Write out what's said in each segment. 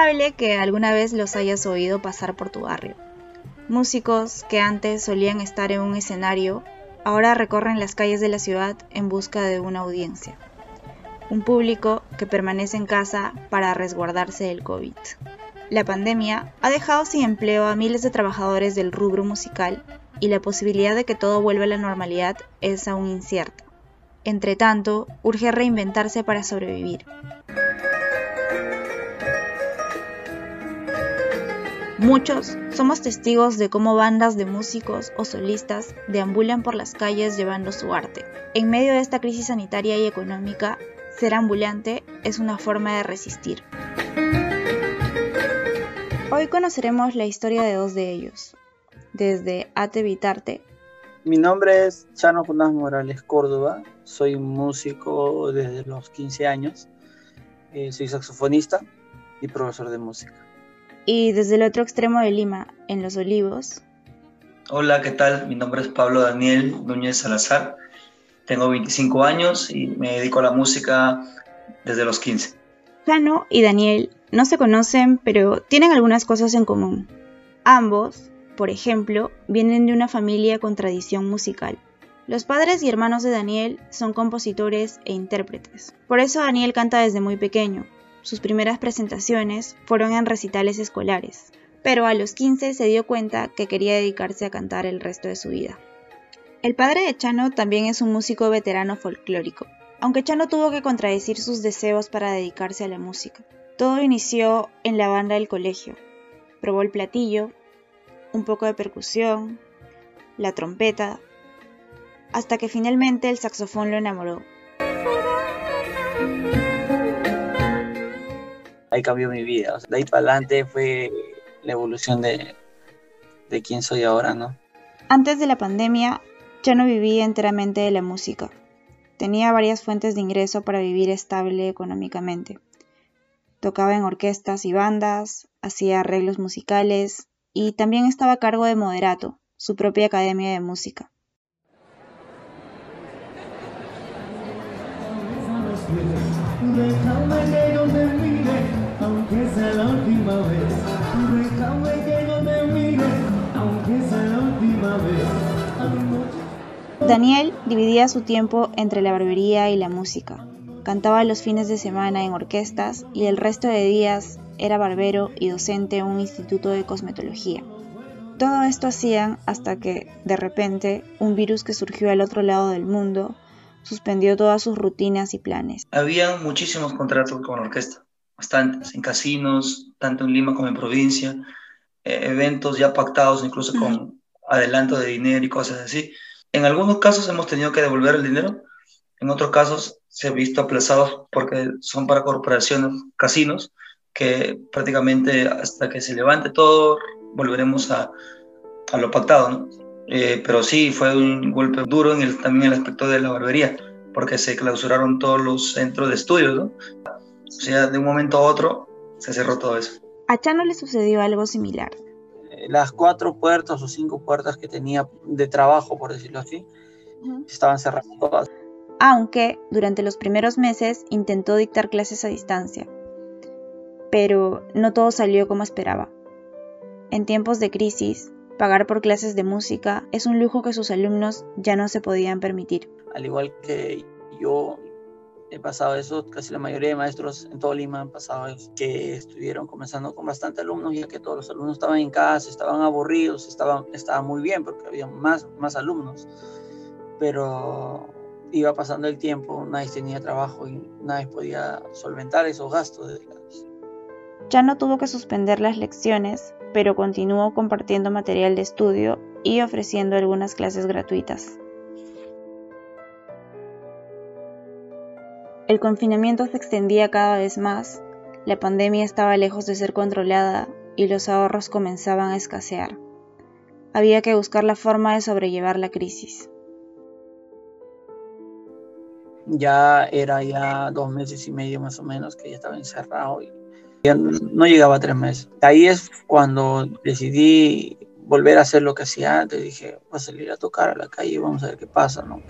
probable que alguna vez los hayas oído pasar por tu barrio. Músicos que antes solían estar en un escenario, ahora recorren las calles de la ciudad en busca de una audiencia. Un público que permanece en casa para resguardarse del COVID. La pandemia ha dejado sin empleo a miles de trabajadores del rubro musical y la posibilidad de que todo vuelva a la normalidad es aún incierta. Entre tanto, urge reinventarse para sobrevivir. Muchos somos testigos de cómo bandas de músicos o solistas deambulan por las calles llevando su arte. En medio de esta crisis sanitaria y económica, ser ambulante es una forma de resistir. Hoy conoceremos la historia de dos de ellos, desde Ate Vitarte. Mi nombre es Chano Jonás Morales Córdoba, soy músico desde los 15 años, eh, soy saxofonista y profesor de música. Y desde el otro extremo de Lima, en Los Olivos. Hola, ¿qué tal? Mi nombre es Pablo Daniel Núñez Salazar, tengo 25 años y me dedico a la música desde los 15. Chano y Daniel no se conocen, pero tienen algunas cosas en común. Ambos, por ejemplo, vienen de una familia con tradición musical. Los padres y hermanos de Daniel son compositores e intérpretes. Por eso Daniel canta desde muy pequeño, sus primeras presentaciones fueron en recitales escolares, pero a los 15 se dio cuenta que quería dedicarse a cantar el resto de su vida. El padre de Chano también es un músico veterano folclórico, aunque Chano tuvo que contradecir sus deseos para dedicarse a la música. Todo inició en la banda del colegio. Probó el platillo, un poco de percusión, la trompeta, hasta que finalmente el saxofón lo enamoró ahí cambió mi vida. de ahí para adelante fue la evolución de, de quién soy ahora, ¿no? Antes de la pandemia, ya no vivía enteramente de la música. Tenía varias fuentes de ingreso para vivir estable económicamente. Tocaba en orquestas y bandas, hacía arreglos musicales y también estaba a cargo de Moderato, su propia academia de música. Daniel dividía su tiempo entre la barbería y la música. Cantaba los fines de semana en orquestas y el resto de días era barbero y docente en un instituto de cosmetología. Todo esto hacían hasta que, de repente, un virus que surgió al otro lado del mundo suspendió todas sus rutinas y planes. Había muchísimos contratos con la orquesta, bastantes, en casinos, tanto en Lima como en provincia, eh, eventos ya pactados incluso con adelanto de dinero y cosas así. En algunos casos hemos tenido que devolver el dinero, en otros casos se ha visto aplazados porque son para corporaciones, casinos, que prácticamente hasta que se levante todo volveremos a, a lo pactado, ¿no? Eh, pero sí, fue un golpe duro en el, también el aspecto de la barbería, porque se clausuraron todos los centros de estudios, ¿no? O sea, de un momento a otro se cerró todo eso. A Chano le sucedió algo similar las cuatro puertas o cinco puertas que tenía de trabajo, por decirlo así, estaban cerradas todas. Aunque durante los primeros meses intentó dictar clases a distancia, pero no todo salió como esperaba. En tiempos de crisis, pagar por clases de música es un lujo que sus alumnos ya no se podían permitir. Al igual que yo he pasado eso, casi la mayoría de maestros en todo Lima han pasado eso, que estuvieron comenzando con bastante alumnos, ya que todos los alumnos estaban en casa, estaban aburridos, estaban, estaba muy bien porque había más, más alumnos, pero iba pasando el tiempo, nadie tenía trabajo y nadie podía solventar esos gastos Ya no tuvo que suspender las lecciones, pero continuó compartiendo material de estudio y ofreciendo algunas clases gratuitas. El confinamiento se extendía cada vez más, la pandemia estaba lejos de ser controlada y los ahorros comenzaban a escasear. Había que buscar la forma de sobrellevar la crisis. Ya era ya dos meses y medio más o menos que ya estaba encerrado y ya no llegaba a tres meses. Ahí es cuando decidí volver a hacer lo que hacía antes. Dije, voy a salir a tocar a la calle y vamos a ver qué pasa, ¿no?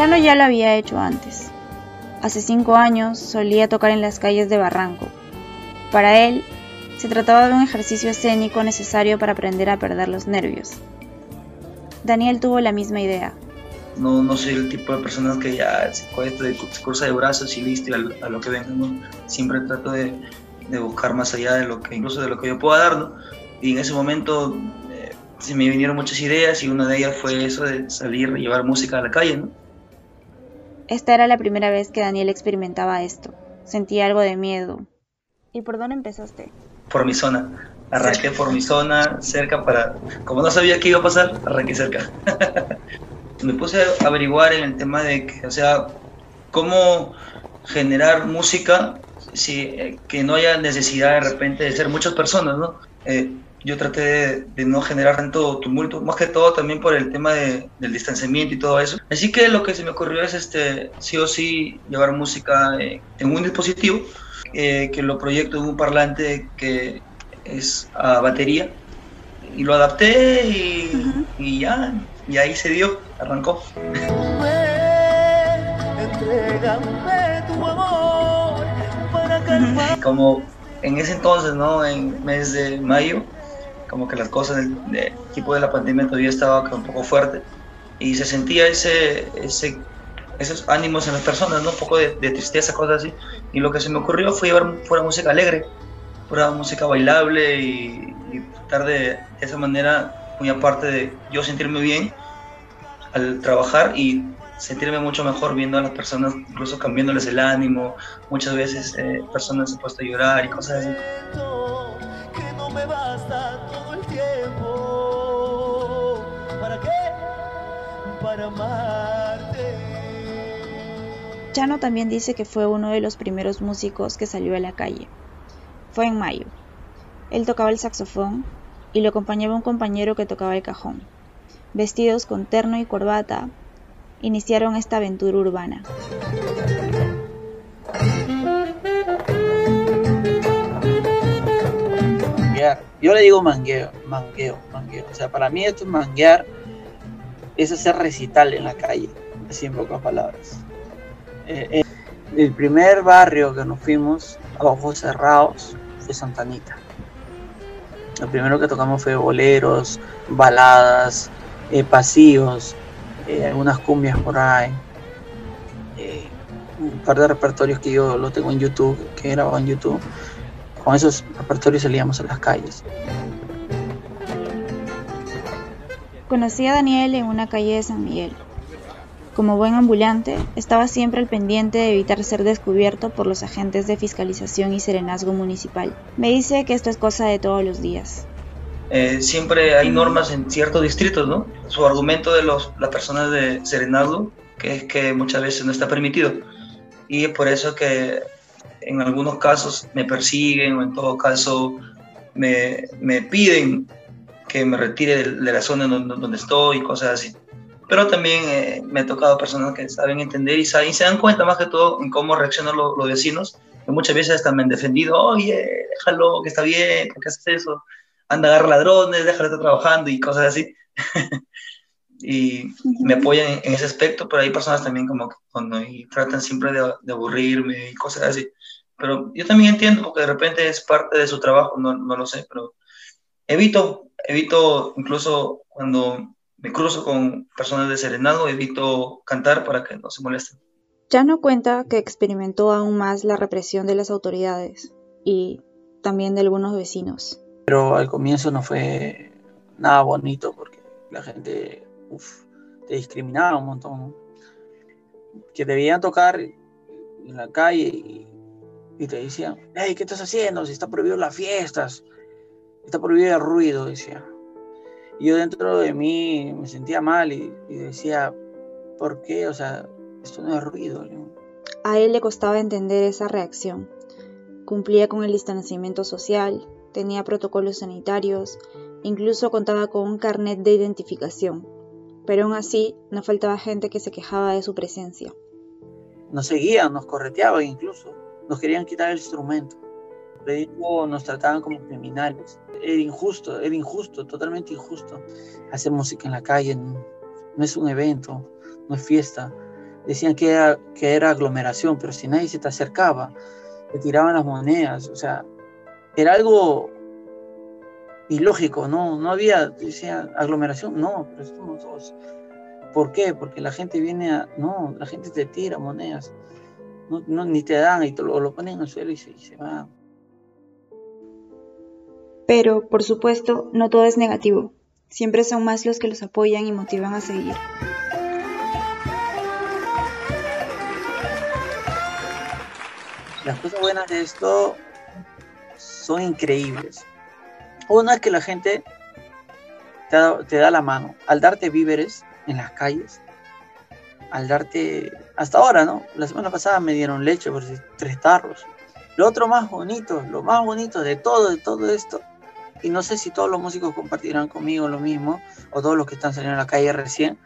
Chano ya lo había hecho antes. Hace cinco años solía tocar en las calles de Barranco. Para él, se trataba de un ejercicio escénico necesario para aprender a perder los nervios. Daniel tuvo la misma idea. No, no soy el tipo de personas que ya se, cruza de brazos y listo a, lo que venga. Siempre trato de, de, buscar más allá de lo que incluso de lo que yo pueda dar. ¿no? Y en ese momento eh, se me vinieron muchas ideas y una de ellas fue eso de salir y llevar música a la calle. ¿no? Esta era la primera vez que Daniel experimentaba esto. Sentía algo de miedo. ¿Y por dónde empezaste? por mi zona. Arranqué por mi zona, cerca para... Como no sabía qué iba a pasar, arranqué cerca. Me puse a averiguar en el tema de que, o sea, cómo generar música si, eh, que no haya necesidad de repente de ser muchas personas, ¿no? Eh, yo traté de, no generar tanto tumulto, más que todo también por el tema de, del distanciamiento y todo eso. Así que lo que se me ocurrió es este, sí o sí llevar música eh, en un dispositivo eh, que lo proyecto en un parlante que es a batería y lo adapté y, y ya, y ahí se dio, arrancó. Como en ese entonces, ¿no? En mes de mayo, como que las cosas del, equipo de la pandemia todavía estaba un poco fuerte y se sentía ese, ese esos ánimos en las personas, ¿no? Un poco de, tristeza, cosas así. Y lo que se me ocurrió fue llevar fuera música alegre, fuera música bailable y, tratar de, esa manera, muy aparte de yo sentirme bien al trabajar y sentirme mucho mejor viendo a las personas, incluso cambiándoles el ánimo. Muchas veces eh, personas se han puesto a llorar y cosas así. Chano también dice que fue uno de los primeros músicos que salió a la calle. Fue en mayo. Él tocaba el saxofón y lo acompañaba un compañero que tocaba el cajón. Vestidos con terno y corbata, iniciaron esta aventura urbana. Yo le digo mangueo, mangueo, mangueo. O sea, para mí esto es manguear, es hacer recital en la calle, así en pocas palabras. Eh, eh, el primer barrio que nos fuimos a ojos cerrados fue Santanita. Lo primero que tocamos fue boleros, baladas, eh, pasillos, algunas cumbias por ahí. un par de repertorios que yo lo tengo en YouTube, que grababa en YouTube. Con esos repertorios salíamos a las calles. Conocí a Daniel en una calle de San Miguel. Como buen ambulante, estaba siempre al pendiente de evitar ser descubierto por los agentes de fiscalización y serenazgo municipal. Me dice que esto es cosa de todos los días. Eh, siempre hay normas en ciertos distritos, ¿no? Su argumento de los, las personas de serenazgo, que es que muchas veces no está permitido. Y es por eso que en algunos casos me persiguen o en todo caso me, me piden que me retire de, la zona donde, donde estoy y cosas así pero también eh, me ha tocado personas que saben entender y, saben, y, se dan cuenta más que todo en cómo reaccionan los, vecinos, que muchas veces hasta me han defendido, oye, déjalo, que está bien, ¿por qué haces eso? Anda, agarra ladrones, déjalo estar trabajando y cosas así. y me apoyan en, ese aspecto, pero hay personas también como que cuando y tratan siempre de, de, aburrirme y cosas así. Pero yo también entiendo porque de repente es parte de su trabajo, no, no lo sé, pero evito, evito incluso cuando me cruzo con personas de serenado, evito cantar para que no se molesten. Ya no cuenta que experimentó aún más la represión de las autoridades y también de algunos vecinos. Pero al comienzo no fue nada bonito porque la gente te discriminaba un montón. Que te veían tocar en la calle y, y, te decían, hey, ¿qué estás haciendo? Si está prohibido las fiestas, está prohibido el ruido, decía yo dentro de mí me sentía mal y, decía, ¿por qué? O sea, esto no es ruido. A él le costaba entender esa reacción. Cumplía con el distanciamiento social, tenía protocolos sanitarios, incluso contaba con un carnet de identificación. Pero aún así, no faltaba gente que se quejaba de su presencia. Nos seguían, nos correteaban incluso, nos querían quitar el instrumento nos trataban como criminales. Era injusto, era injusto, totalmente injusto. Hacer música en la calle no, es un evento, no es fiesta. decían que era, que era aglomeración, pero si nadie se te acercaba, te tiraban las monedas, o sea, era algo ilógico, ¿no? No había, decía, aglomeración, no, pero somos dos. ¿Por qué? Porque la gente viene a, no, la gente te tira monedas, no, ni te dan y te lo, lo ponen al suelo y se, y se van. Pero, por supuesto, no todo es negativo. Siempre son más los que los apoyan y motivan a seguir. Las cosas buenas de esto son increíbles. Una es que la gente te da, la mano. Al darte víveres en las calles, al darte, hasta ahora, ¿no? La semana pasada me dieron leche por tres tarros. Lo otro más bonito, lo más bonito de todo, de todo esto, y no sé si todos los músicos compartirán conmigo lo mismo, o todos los que están saliendo a la calle recién,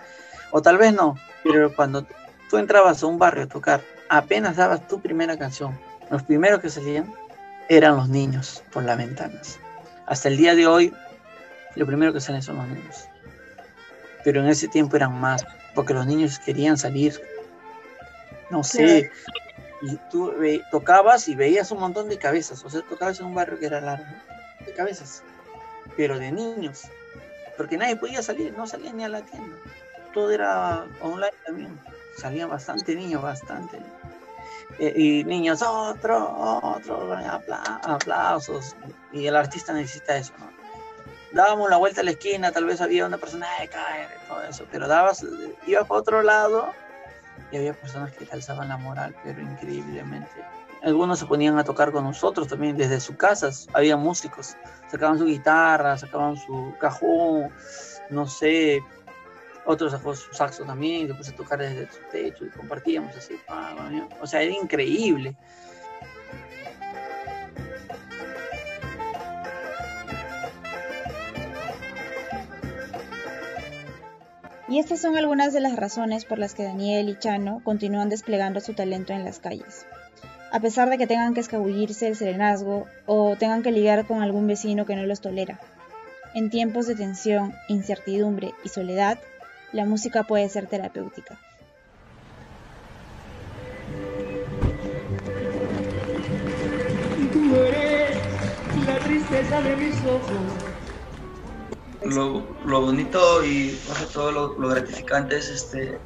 o tal vez no, pero cuando tú entrabas a un barrio a tocar, apenas dabas tu primera canción, los primeros que salían eran los niños por las ventanas. Hasta el día de hoy, lo primero que salen son los niños. Pero en ese tiempo eran más, porque los niños querían salir. No sé. Y tú tocabas y veías un montón de cabezas. O sea, tocabas en un barrio que era largo, de cabezas, pero de niños. Porque nadie podía salir, no salía ni a la tienda. Todo era online también. Salían bastante niños, bastante. Eh, y niños, otro, otro, aplausos. Y el artista necesita eso, ¿no? Dábamos la vuelta a la esquina, tal vez había una persona de caer, todo eso, pero dabas, ibas para otro lado y había personas que te alzaban la moral, pero increíblemente. Algunos se ponían a tocar con nosotros también desde sus casas, había músicos, sacaban su guitarra, sacaban su cajón, no sé, otros sacó su saxo también, se puso a tocar desde su techo y compartíamos así. O sea, era increíble. Y estas son algunas de las razones por las que Daniel y Chano continúan desplegando su talento en las calles. A pesar de que tengan que escabullirse el serenazgo o tengan que lidiar con algún vecino que no los tolera. En tiempos de tensión, incertidumbre y soledad, la música puede ser terapéutica. Tú eres la tristeza de mis ojos. Lo, lo bonito y sobre todo lo, gratificante es este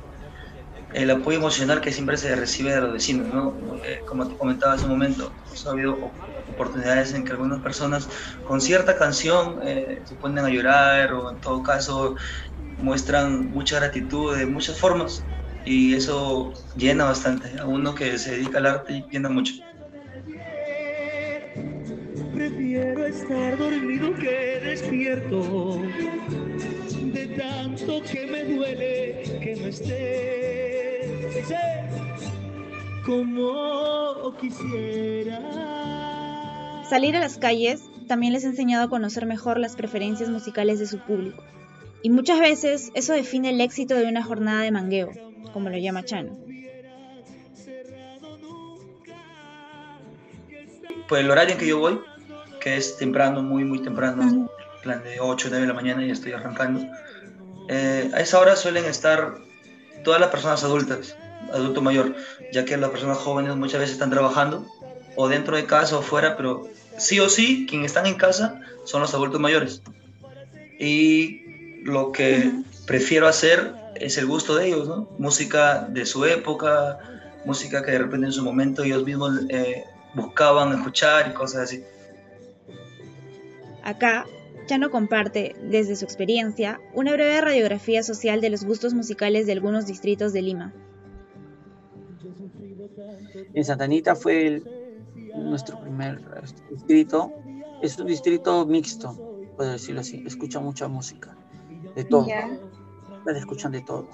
el apoyo emocional que siempre se recibe de los vecinos, ¿no? Eh, como te comentaba hace un momento, ha habido oportunidades en que algunas personas con cierta canción eh, se ponen a llorar o en todo caso muestran mucha gratitud de muchas formas y eso llena bastante. A uno que se dedica al arte llena mucho. Prefiero estar dormido que despierto, de tanto que me duele que no estés como quisiera. Salir a las calles también les ha enseñado a conocer mejor las preferencias musicales de su público y muchas veces eso define el éxito de una jornada de mangueo, como lo llama Chano. Pues el horario en que yo voy, que es temprano, muy, muy temprano, plan de 8 o 9 de la mañana y estoy arrancando, eh, a esa hora suelen estar todas las personas adultas, adulto mayor, ya que las personas jóvenes muchas veces están trabajando o dentro de casa o fuera, pero sí o sí, quienes están en casa son los adultos mayores. Y lo que prefiero hacer es el gusto de ellos, ¿no? Música de su época, música que de repente en su momento ellos mismos eh, buscaban escuchar y cosas así. Acá, Chano comparte, desde su experiencia, una breve radiografía social de los gustos musicales de algunos distritos de Lima. En Santanita fue nuestro primer distrito. Es un distrito mixto, puedo decirlo así. Escucha mucha música de todo. Te escuchan de todo.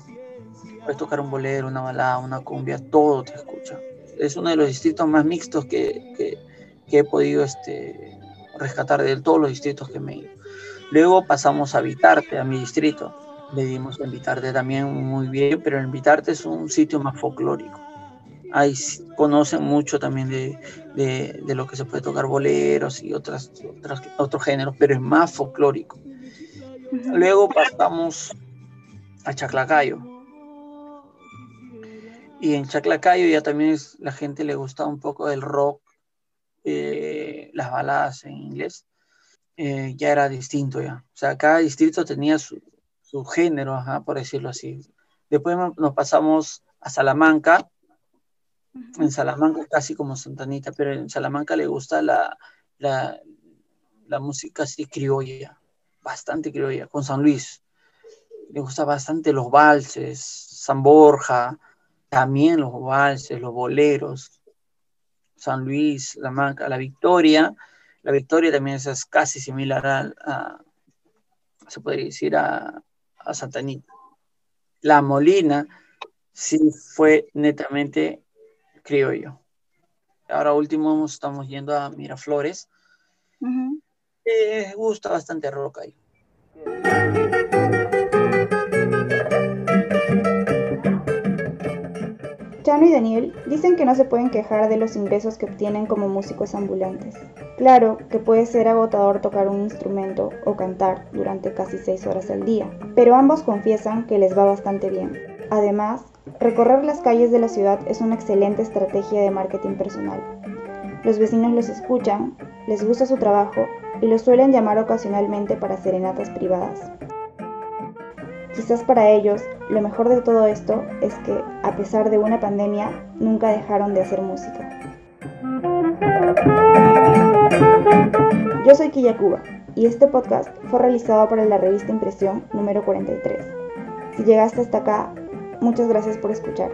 Puedes tocar un bolero, una balada, una cumbia, todo te escucha. Es uno de los distritos más mixtos que, he podido este, rescatar de todos los distritos que me he ido. Luego pasamos a Vitarte, a mi distrito. Le dimos a Vitarte también muy bien, pero en Vitarte es un sitio más folclórico. Ahí conocen mucho también de, de, lo que se puede tocar boleros y otras, otras, otros géneros, pero es más folclórico. Luego pasamos a Chaclacayo. Y en Chaclacayo ya también es, la gente le gusta un poco el rock, eh, las baladas en inglés. Eh, ya era distinto ya. O sea, cada distrito tenía su, su género, por decirlo así. Después nos pasamos a Salamanca. En Salamanca casi como Santanita, pero en Salamanca le gusta la, la, la música así criolla, bastante criolla, con San Luis. Le gusta bastante los valses, San Borja, también los valses, los boleros, San Luis, La Manca, La Victoria. La Victoria también es casi similar a, se podría decir, a, a Santanita. La Molina sí fue netamente criollo. Ahora último estamos yendo a Miraflores. Me gusta bastante rock ahí. Chano y Daniel dicen que no se pueden quejar de los ingresos que obtienen como músicos ambulantes. Claro que puede ser agotador tocar un instrumento o cantar durante casi seis horas al día, pero ambos confiesan que les va bastante bien. Además, recorrer las calles de la ciudad es una excelente estrategia de marketing personal. Los vecinos los escuchan, les gusta su trabajo y los suelen llamar ocasionalmente para serenatas privadas. Quizás para ellos lo mejor de todo esto es que, a pesar de una pandemia, nunca dejaron de hacer música. Yo soy Kiyakuba y este podcast fue realizado para la revista Impresión número 43. Si llegaste hasta acá, muchas gracias por escuchar.